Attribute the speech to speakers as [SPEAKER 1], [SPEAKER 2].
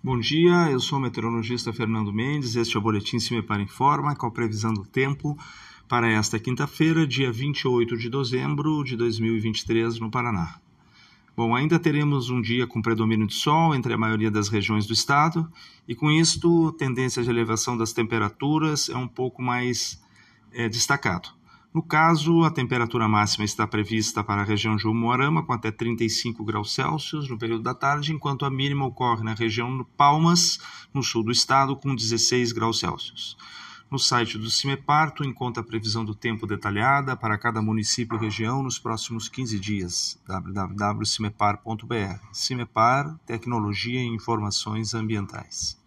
[SPEAKER 1] Bom dia, eu sou o meteorologista Fernando Mendes. Este é o Boletim Se Me Para Informa, com a previsão do tempo para esta quinta-feira, dia 28 de dezembro de 2023, no Paraná. Bom, ainda teremos um dia com predomínio de sol entre a maioria das regiões do estado, e com isto, tendência de elevação das temperaturas é um pouco mais é, destacado. No caso, a temperatura máxima está prevista para a região de Umuarama com até 35 graus Celsius no período da tarde, enquanto a mínima ocorre na região de Palmas, no sul do estado, com 16 graus Celsius. No site do CIMEPAR, tu encontra a previsão do tempo detalhada para cada município e região nos próximos 15 dias. www.cimepar.br. CIMEPAR, Tecnologia e Informações Ambientais.